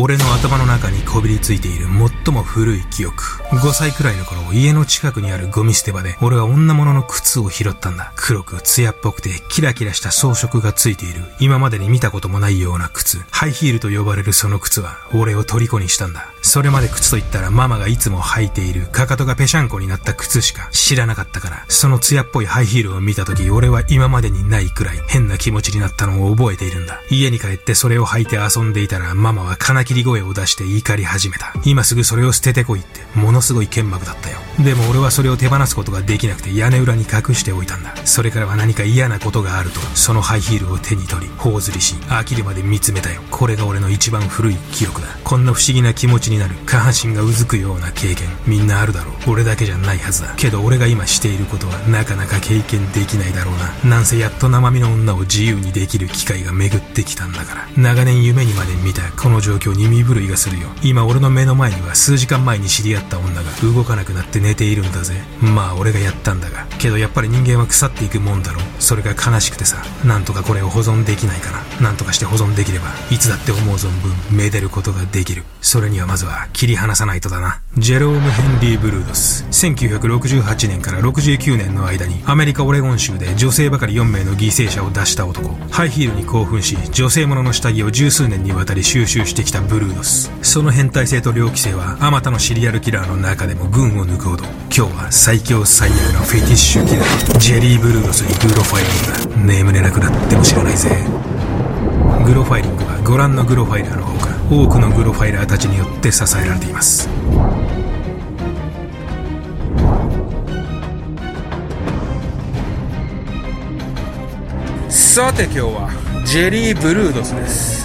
俺の頭の中にこびりついている最も古い記憶。5歳くらいの頃、家の近くにあるゴミ捨て場で、俺は女物の靴を拾ったんだ。黒く艶っぽくて、キラキラした装飾がついている、今までに見たこともないような靴。ハイヒールと呼ばれるその靴は、俺を虜にしたんだ。それまで靴と言ったらママがいつも履いている、かかとがぺしゃんこになった靴しか知らなかったから、その艶っぽいハイヒールを見た時、俺は今までにないくらい変な気持ちになったのを覚えているんだ。家に帰ってそれを履いて遊んでいたら、ママは金切り声を出して怒り始めた。今すぐそれを捨ててこいって、ものすごい剣幕だったよ。でも俺はそれを手放すことができなくて屋根裏に隠しておいたんだ。それからは何か嫌なことがあると、そのハイヒールを手に取り、頬ずりし、飽きるまで見つめたよ。これが俺の一番古い記憶だ。こんな不思議な気持ちになる、下半身がうずくような経験、みんなあるだろう。俺だけじゃないはずだ。けど俺が今していることはなかなか経験できないだろうな。なんせやっと生身の女を自由にできる機会が巡ってきたんだから。長年夢にまで見たこの状況に身震いがするよ。今俺の目の前には数時間前に知り合った女が動かなくなって寝ているんだぜ。まあ俺がやったんだが。けどやっぱり人間は腐っていくもんだろう。それが悲しくてさ。なんとかこれを保存できないかな。なんとかして保存できれば、いつだって思う存分、めでることができる。それにはまずは切り離さないとだな。ジェローム・ヘンリー・ブルードス。1968年から69年の間にアメリカ・オレゴン州で女性ばかり4名の犠牲者を出した男。ハイヒールに興奮し、女性ものの下着を十数年にわたり収集してきたブルードス。その変態性と猟奇性は、あまたのシリアルキラーの中でも群を抜くほど、今日は最強最悪のフェティッシュキラー、ジェリー・ブルードスにグロファイリングが眠れなくなっても知らないぜ。グロファイリングはご覧のグロファイラーのほか多くのグロファイラーたちによって支えられていますさて今日はジェリー・ブルードスです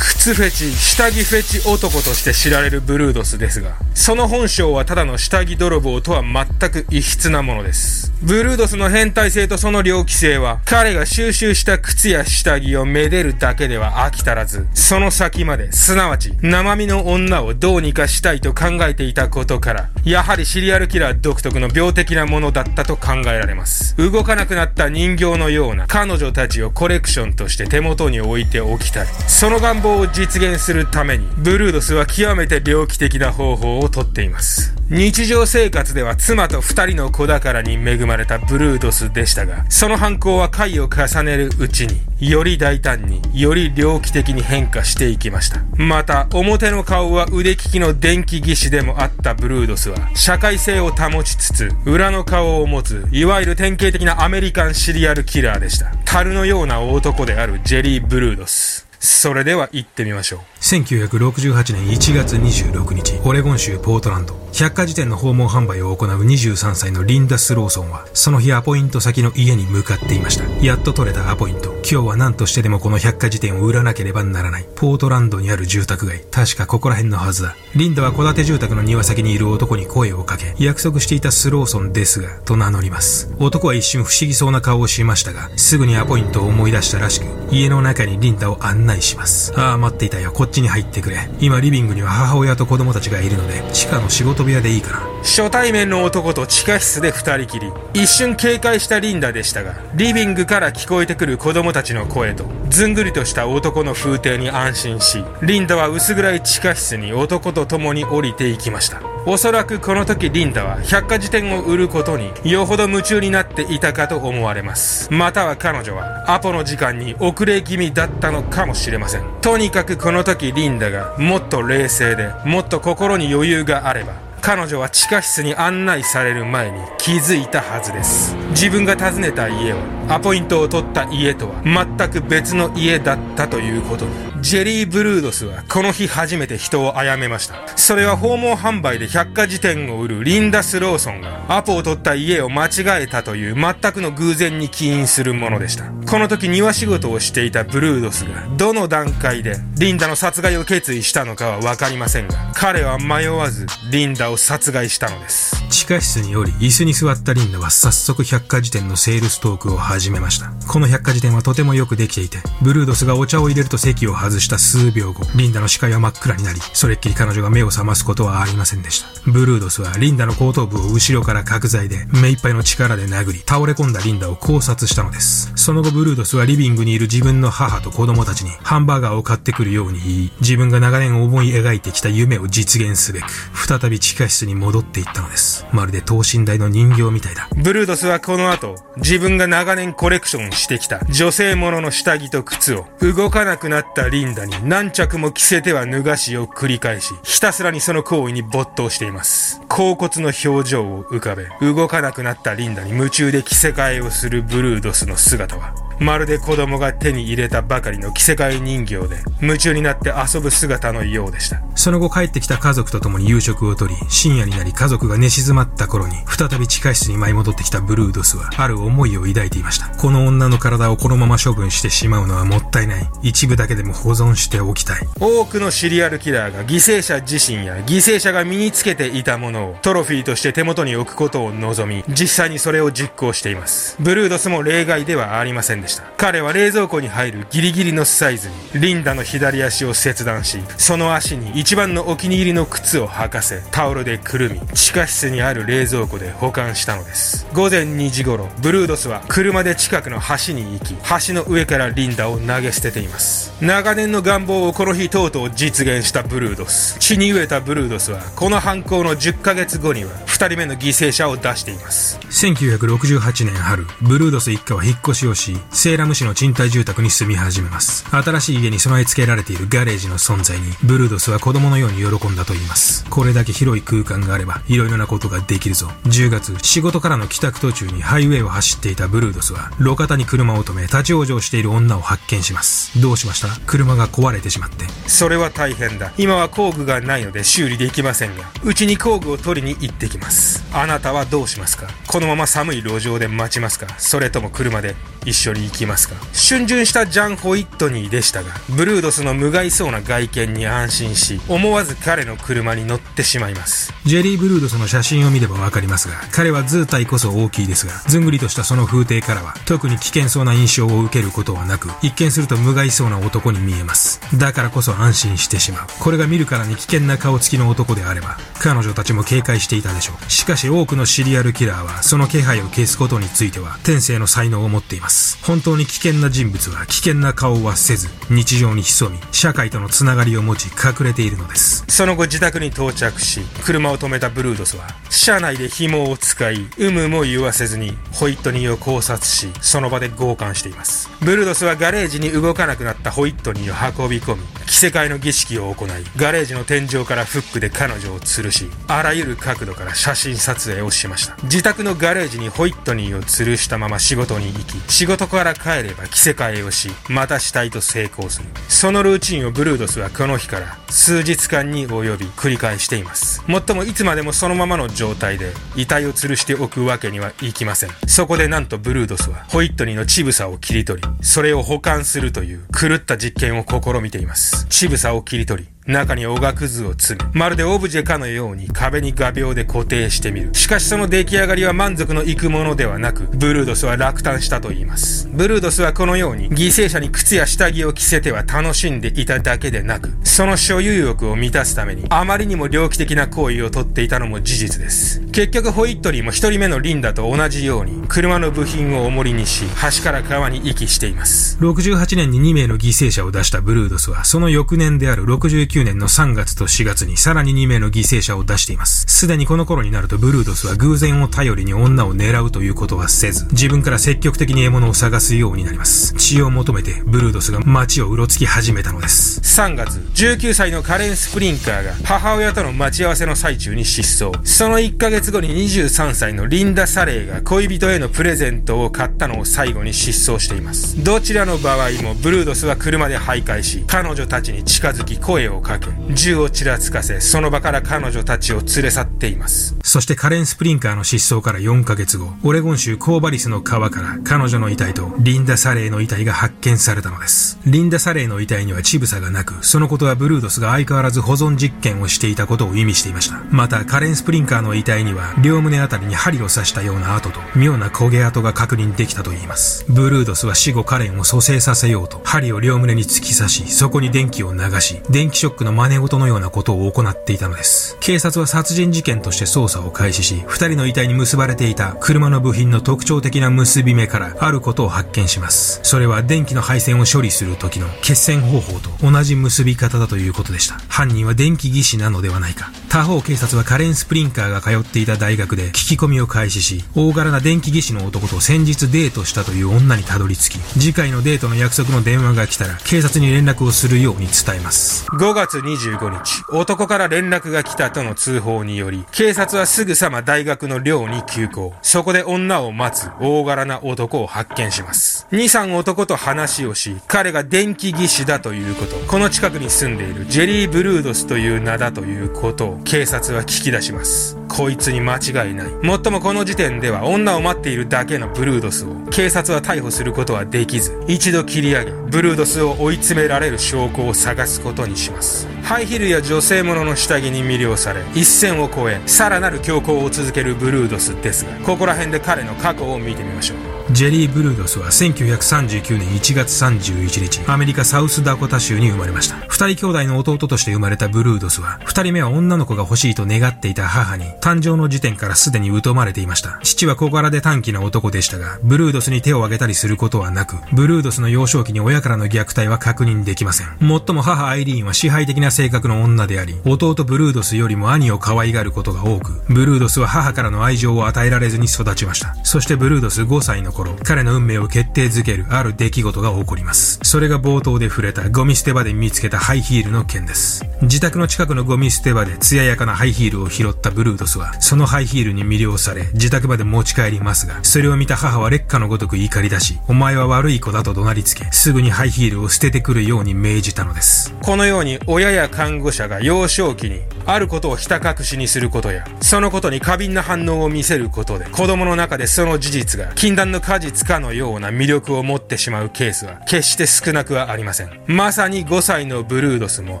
靴フェチ、下着フェチ男として知られるブルードスですが、その本性はただの下着泥棒とは全く異質なものです。ブルードスの変態性とその猟奇性は、彼が収集した靴や下着をめでるだけでは飽き足らず、その先まで、すなわち、生身の女をどうにかしたいと考えていたことから、やはりシリアルキラー独特の病的なものだったと考えられます。動かなくなった人形のような彼女たちをコレクションとして手元に置いておきたい。その願望を実現するために、ブルードスは極めて猟奇的な方法をとっています。日常生活では妻と二人の子宝に恵まれたブルードスでしたが、その犯行は回を重ねるうちに、より大胆に、より猟奇的に変化していきました。また、表の顔は腕利きの電気技師でもあったブルードスは、社会性を保ちつつ、裏の顔を持つ、いわゆる典型的なアメリカンシリアルキラーでした。樽のような男であるジェリー・ブルードス。それでは行ってみましょう。1968年1月26日、オレゴン州ポートランド。百科事典の訪問販売を行う23歳のリンダ・スローソンは、その日アポイント先の家に向かっていました。やっと取れたアポイント。今日は何としてでもこの百科事典を売らなければならない。ポートランドにある住宅街。確かここら辺のはずだ。リンダは戸建て住宅の庭先にいる男に声をかけ、約束していたスローソンですが、と名乗ります。男は一瞬不思議そうな顔をしましたが、すぐにアポイントを思い出したらしく、家の中にリンダを案内します。ああ、待っていたよ。こっちに入ってくれ。今リビングには母親と子供たちがいるので、地下の仕事部屋でいいかな。初対面の男と地下室で二人きり。一瞬警戒したリンダでしたが、リビングから聞こえてくる子供たちの声と、ずんぐりとした男の風景に安心し、リンダは薄暗い地下室に男と共に降りていきました。おそらくこの時リンダは百科事典を売ることによほど夢中になっていたかと思われます。または彼女はアポの時間に遅れ気味だったのかもしれません。とにかくこの時リンダがもっと冷静でもっと心に余裕があれば彼女は地下室に案内される前に気づいたはずです。自分が訪ねた家はアポイントを取った家とは全く別の家だったということに。ジェリー・ブルードスはこの日初めて人を殺めました。それは訪問販売で百科事典を売るリンダ・スローソンがアポを取った家を間違えたという全くの偶然に起因するものでした。この時庭仕事をしていたブルードスがどの段階でリンダの殺害を決意したのかはわかりませんが、彼は迷わずリンダを殺害したのです。地下室により椅子に座ったリンダは早速百科事典のセールストークを始めました。この百科事典はとてもよくできていて、ブルードスがお茶を入れると席を外外した数秒後、リンダの視界は真っ暗になり、それっきり彼女が目を覚ますことはありませんでした。ブルードスはリンダの後頭部を後ろから角材で目いっぱいの力で殴り、倒れ込んだリンダを考察したのです。その後ブルードスはリビングにいる自分の母と子供たちにハンバーガーを買ってくるように言い、自分が長年思い描いてきた夢を実現すべく、再び地下室に戻っていったのです。まるで等身大の人形みたいだ。ブルードスはこの後、自分が長年コレクションしてきた女性ものの下着と靴を動かなくなったリンダリンダに何着も着せては脱がしを繰り返し、ひたすらにその行為に没頭しています。甲骨の表情を浮かべ、動かなくなったリンダに夢中で着せ替えをするブルードスの姿は、まるで子供が手に入れたばかりの着せ替え人形で、夢中になって遊ぶ姿のようでした。その後帰ってきた家族と共に夕食をとり、深夜になり家族が寝静まった頃に、再び地下室に舞い戻ってきたブルードスは、ある思いを抱いていました。この女の体をこのまま処分してしまうのはもったいない。一部だけでも保存しておきたい。多くのシリアルキラーが犠牲者自身や犠牲者が身につけていたものをトロフィーとして手元に置くことを望み、実際にそれを実行しています。ブルードスも例外ではありませんでした。彼は冷蔵庫に入るギリギリのサイズに、リンダの左足を切断し、その足に一番のお気に入りの靴を履かせ、タオルでくるみ、地下室にある冷蔵庫で保管したのです。午前2時頃、ブルードスは車で近くの橋に行き、橋の上からリンダを投げ捨てています。長年の願望をこの日とうとう実現したブルードス。血に飢えたブルードスは、この犯行の10ヶ月後には、2人目の犠牲者を出しています。1968年春、ブルードス一家は引っ越しをし、セーラム市の賃貸住宅に住み始めます。新しい家に備え付けられているガレージの存在に、ブルードスは子供のように喜んだと言います。これだけ広い空間があれば、色々なことができるぞ。10月、仕事からの帰宅途中にハイウェイを走っていたブルードスは、路肩に車を止め、立ち往生している女を発見します。どうしました？車が壊れてしまって。それは大変だ。今は工具がないので修理できませんが、うちに工具を取りに行ってきます。あなたはどうしますか？このまま寒い路上で待ちますか？それとも車で一緒に行きますか春巡したジャン・ホイットニーでしたが、ブルードスの無害そうな外見に安心し、思わず彼の車に乗ってしまいます。ジェリー・ブルードスの写真を見ればわかりますが、彼は図体こそ大きいですが、ずんぐりとしたその風景からは、特に危険そうな印象を受けることはなく、一見すると無害そうな男に見えます。だからこそ安心してしまう。これが見るからに危険な顔つきの男であれば、彼女たちも警戒していたでしょう。しかし多くのシリアルキラーは、その気配を消すことについては、天性の才能を持っています。本当に危険な人物は危険な顔はせず、日常に潜み、社会とのつながりを持ち隠れているのです。その後自宅に到着し、車を止めたブルードスは、車内で紐を使い、有無も言わせずに、ホイットニーを考察し、その場で強姦しています。ブルードスはガレージに動かなくなったホイットニーを運び込み、着せ替えの儀式を行い、ガレージの天井からフックで彼女を吊るし、あらゆる角度から写真撮影をしました。自宅のガレージにホイットニーを吊るしたまま仕事に行き、仕事からから帰れば着せ替えをし、また死体と成功する。そのルーチンをブルードスはこの日から数日間に及び繰り返しています。もっともいつまでもそのままの状態で遺体を吊るしておくわけにはいきません。そこでなんとブルードスはホイットニーの乳房を切り取り、それを保管するという狂った実験を試みています。乳房を切り取り、中におがくずを詰め、まるでオブジェかのように壁に画鋲で固定してみる。しかしその出来上がりは満足のいくものではなく、ブルードスは落胆したと言います。ブルードスはこのように、犠牲者に靴や下着を着せては楽しんでいただけでなく、その所有欲を満たすために、あまりにも猟奇的な行為をとっていたのも事実です。結局ホイットリーも一人目のリンダと同じように、車の部品を重りにし、橋から川に遺棄しています。68年に2名の犠牲者を出したブルードスは、その翌年である69 9年の3月と4月にさらに2名の犠牲者を出しています。すでにこの頃になるとブルードスは偶然を頼りに女を狙うということはせず、自分から積極的に獲物を探すようになります。血を求めてブルードスが街をうろつき始めたのです。3月、19歳のカレン・スプリンカーが母親との待ち合わせの最中に失踪。その1ヶ月後に23歳のリンダ・サレーが恋人へのプレゼントを買ったのを最後に失踪しています。どちらの場合もブルードスは車で徘徊し、彼女たちに近づき声をかけ、銃をちらつかせ、その場から彼女たちを連れ去っています。そしてカレン・スプリンカーの失踪から4ヶ月後、オレゴン州コーバリスの川から彼女の遺体とリンダ・サレーの遺体が発見されたのです。リンダ・サレーの遺体には乳房がなく、そのことはブルードスが相変わらず保存実験をしていたことを意味していました。また、カレン・スプリンカーの遺体には、両胸あたりに針を刺したような跡と、妙な焦げ跡が確認できたといいます。ブルードスは死後カレンを蘇生させようと、針を両胸に突き刺し、そこに電気を流し、電気ショックの真似事のようなことを行っていたのです。警察は殺人事件として捜査を開始し、二人の遺体に結ばれていた車の部品の特徴的な結び目からあることを発見します。それは電気の配線を処理する時の決線方法と同じ結び方だということでした。犯人は電気技師なのではないか。他方警察はカレン・スプリンカーが通っていた大学で聞き込みを開始し、大柄な電気技師の男と先日デートしたという女にたどり着き、次回のデートの約束の電話が来たら警察に連絡をするように伝えます。5月月25日、男から連絡が来たとの通報により、警察はすぐさま大学の寮に急行。そこで女を待つ大柄な男を発見します。2、3男と話をし、彼が電気技師だということ、この近くに住んでいるジェリー・ブルードスという名だということを警察は聞き出します。こいつに間違いない。もっともこの時点では女を待っているだけのブルードスを警察は逮捕することはできず、一度切り上げ、ブルードスを追い詰められる証拠を探すことにします。ハイヒルや女性ものの下着に魅了され、一線を越え、さらなる強行を続けるブルードスですが、ここら辺で彼の過去を見てみましょう。ジェリー・ブルードスは1939年1月31日、アメリカサウスダコタ州に生まれました。二人兄弟の弟として生まれたブルードスは、二人目は女の子が欲しいと願っていた母に、誕生の時点からすでに疎まれていました。父は小柄で短気な男でしたが、ブルードスに手を挙げたりすることはなく、ブルードスの幼少期に親からの虐待は確認できません。もっとも母アイリーンは支配的な性格の女であり、弟ブルードスよりも兄を可愛がることが多く、ブルードスは母からの愛情を与えられずに育ちました。そしてブルードス5歳の頃、彼の運命を決定づけるある出来事が起こります。それが冒頭で触れたゴミ捨て場で見つけたハイヒールの件です。自宅の近くのゴミ捨て場で艶やかなハイヒールを拾ったブルードスは、そのハイヒールに魅了され、自宅まで持ち帰りますが、それを見た母は劣化のごとく怒り出し、お前は悪い子だと怒鳴りつけ、すぐにハイヒールを捨ててくるように命じたのです。このように親や看護者が幼少期にあることをひた隠しにすることや、そのことに過敏な反応を見せることで、子供の中でその事実が禁断の果実かのような魅力を持ってしまうケースは決して少なくはありません。まさに5歳のブルードスも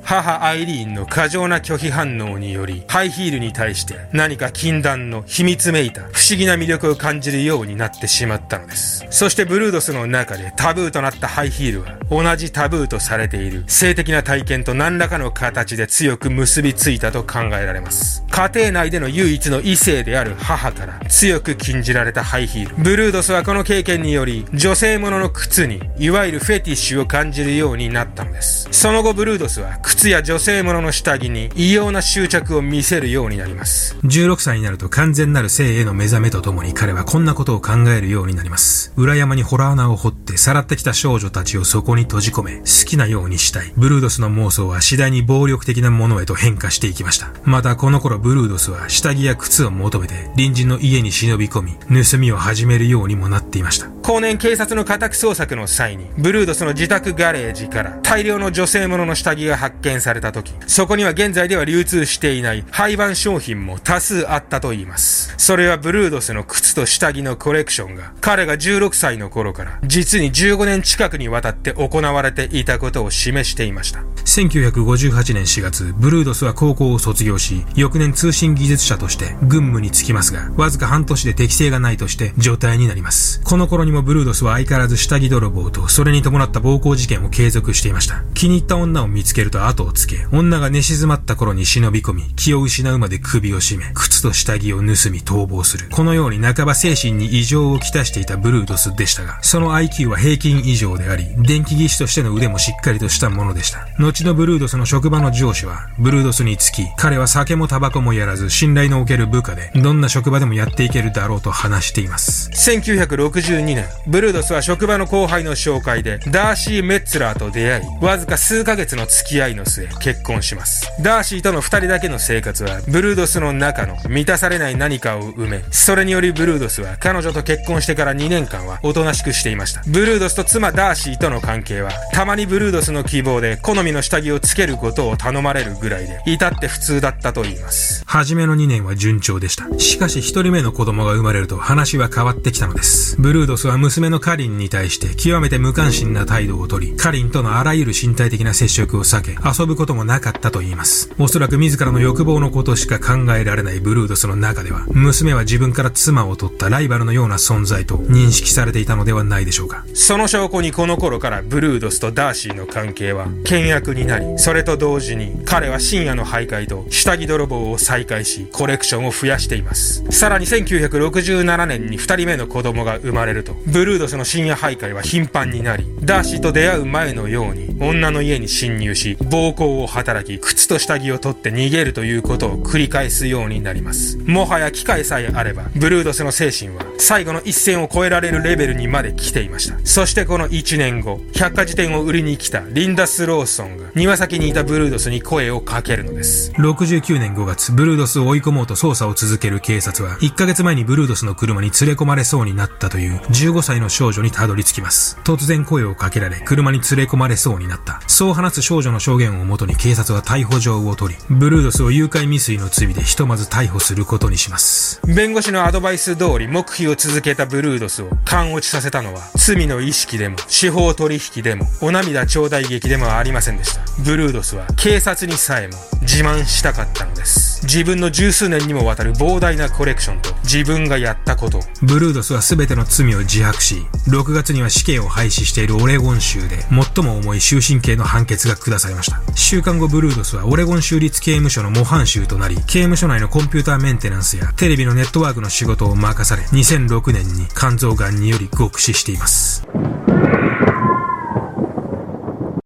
母アイリーンの過剰な拒否反応により、ハイヒールに対して何か禁断の秘密めいた不思議な魅力を感じるようになってしまったのです。そしてブルードスの中でタブーとなったハイヒールは同じタブーとされている性的な体験と何らかの形で強く結びついたと考えられます。家庭内での唯一の異性である母から強く禁じられたハイヒール。ブルードスはこの経験により女性ものの靴にいわゆるフェティッシュを感じるようになったのです。その後ブルードスは靴や女性ものの下着に異様な執着を見せるようになります。16歳になると完全なる性への目覚めとともに彼はこんなことを考えるようになります。裏山にホラー穴を掘ってさらってきた少女たちをそこに閉じ込め好きなようにしたい。ブルードスの妄想は次第に暴力的なものへと変化していきました。またこの頃ブルードスは下着や靴を求めて隣人の家に忍び込み盗みを始めるようにもなっていました。後年警察の家宅捜索の際にブルードスの自宅ガレージから大量の女性ものの下着が発見された時そこには現在では流通していない廃盤商品も多数あったと言います。それはブルードスの靴と下着のコレクションが彼が16歳の頃から実に15年近くにわたって行われていたことを示していました。1958年4月、ブルードスは高校を卒業し、翌年通信技術者として軍務に就きますが、わずか半年で適性がないとして状態になります。この頃にもブルードスは相変わらず下着泥棒と、それに伴った暴行事件を継続していました。気に入った女を見つけると後をつけ、女が寝静まった頃に忍び込み、気を失うまで首を絞め、靴と下着を盗み逃亡する。このように半ば精神に異常をきたしていたブルードスでしたが、その IQ は平均以上であり、電気技師としての腕もしっかりとしたものでした。後のブルードスの職場の上司は、ブルードスにつき、彼は酒もタバコもやらず信頼のおける部下で、どんな職場でもやっていけるだろうと話しています。1962年、ブルードスは職場の後輩の紹介で、ダーシー・メッツラーと出会い、わずか数ヶ月の付き合いの末、結婚します。ダーシーとの二人だけの生活は、ブルードスの中の満たされない何かを埋め、それによりブルードスは彼女と結婚してから2年間はおとなしくしていました。ブルードスと妻ダーシーとの関係は、たまにブルードスの希望で好みの下着をつけることを頼まれるぐらいで、至って普通だったと言います。初めの2年は順調でした。しかし1人目の子供が生まれると話は変わってきたのです。ブルードスは娘のカリンに対して極めて無関心な態度をとり、カリンとのあらゆる身体的な接触を避け、遊ぶこともなかったと言います。おそらく自らの欲望のことしか考えられないブルードスの中では、娘は自分から妻を取ったライバルのような存在と認識されていたのではないでしょうか。その証拠にこの頃からブルードスとダーシーの関係は険悪になり、それと同時に彼は深夜の徘徊と下着泥棒を再開し、コレクションを増やしています。さらに1967年に2人目の子供が生まれると、ブルードスの深夜徘徊は頻繁になり、ダーシーと出会う前のように女の家に侵入し、暴行を働き、靴と下着を取って逃げるということを繰り返すようになります。もはや機会さえあれば、ブルードスの精神は最後の一線を越えられるレベルにまで来ていました。そしてこの1年後、百科事典を売りに来たリンダ・スローソンが庭先にいたブルードスに声をかけるのです。69年5月、ブルードスを追い込もうと捜査を続ける警察は、1ヶ月前にブルードスの車に連れ込まれそうになったという15歳の少女にたどり着きます。突然声をかけられ、車に連れ込まれそうになった。そう話す少女の証言をもとに警察は逮捕状を取り、ブルードスを誘拐未遂の罪でひとまず逮捕することにします。弁護士のアドバイス通り黙秘を続けたブルードスを勘落ちさせたのは、罪の意識でも、司法取引でも、お涙頂戴劇でもありませんでした。ブルードスは警察にさえも自慢したかったのです。自分の十数年にもわたる膨大なコレクションと自分がやったことブルードスは全ての罪を自白し、6月には死刑を廃止しているオレゴン州で最も重い終身刑の判決が下されました。週間後ブルードスはオレゴン州立刑務所の模範囚となり、刑務所内のコンピューターメンテナンスやテレビのネットワークの仕事を任され、2006年に肝臓癌により極死しています。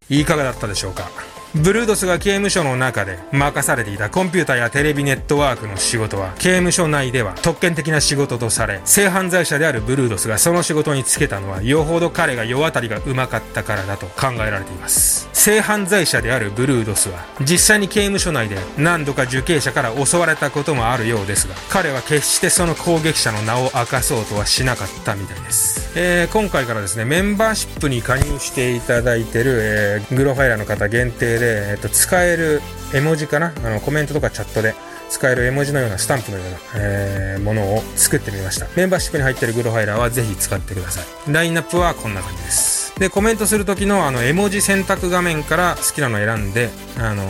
いかがだったでしょうか？ブルードスが刑務所の中で任されていたコンピューターやテレビネットワークの仕事は刑務所内では特権的な仕事とされ性犯罪者であるブルードスがその仕事に就けたのはよほど彼が世渡りがうまかったからだと考えられています。性犯罪者であるブルードスは実際に刑務所内で何度か受刑者から襲われたこともあるようですが彼は決してその攻撃者の名を明かそうとはしなかったみたいです、えー、今回からですねメンバーシップに加入していただいてる、えー、グロファイラーの方限定でで、えっと、使える絵文字かな？あの、コメントとかチャットで使える絵文字のようなスタンプのような、えー、ものを作ってみました。メンバーシップに入ってるグロファイラーはぜひ使ってください。ラインナップはこんな感じです。で、コメントする時のあの、絵文字選択画面から好きなの選んで、あの、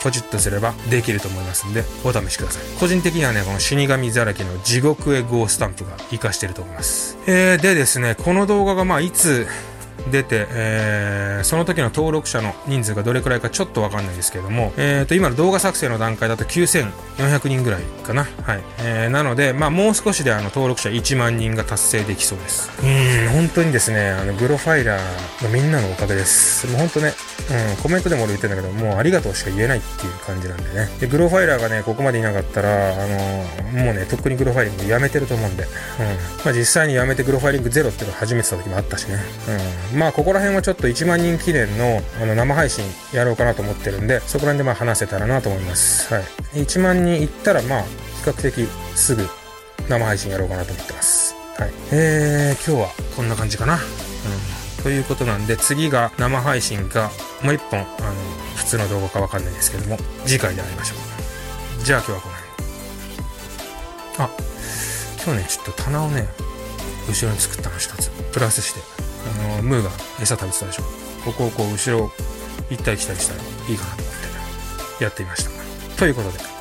ポチッとすればできると思いますんで、お試しください。個人的にはね、この死神ざらきの地獄へゴースタンプが活かしてると思います。えー、でですね、この動画がまあ、いつ出て、えー、その時の登録者の人数がどれくらいかちょっとわかんないですけども、えー、と、今の動画作成の段階だと9400人ぐらいかな。はい。えー、なので、まあ、もう少しであの、登録者1万人が達成できそうです。うん、本当にですね、あの、グロファイラーのみんなのおかげです。もう本当ね、うん、コメントでも俺言ってんだけど、もうありがとうしか言えないっていう感じなんでね。で、グロファイラーがね、ここまでいなかったら、あの、もうね、とっくにグロファイリングやめてると思うんで、うん。まあ、実際にやめてグロファイリングゼロっていうのを始めてた時もあったしね。うん。まあ、ここら辺はちょっと1万人記念のあの生配信やろうかなと思ってるんで、そこら辺でまあ話せたらなと思います。はい。1万人いったら、まあ、比較的すぐ生配信やろうかなと思ってます。はい。えー、今日はこんな感じかな。うん。ということなんで、次が生配信か、もう一本、あの、普通の動画かわかんないですけども、次回で会いましょう。じゃあ今日はこの辺。あ、今日ね、ちょっと棚をね、後ろに作ったの一つ。プラスして。あのムーが餌食べてたでしょ。ここをこう後ろ行ったり来たりしたらいいかなと思ってやってみました。ということで。